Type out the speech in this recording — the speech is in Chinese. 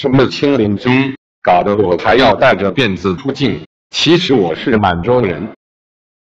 什么青林军搞得我还要带着辫子出境其实我是满洲人。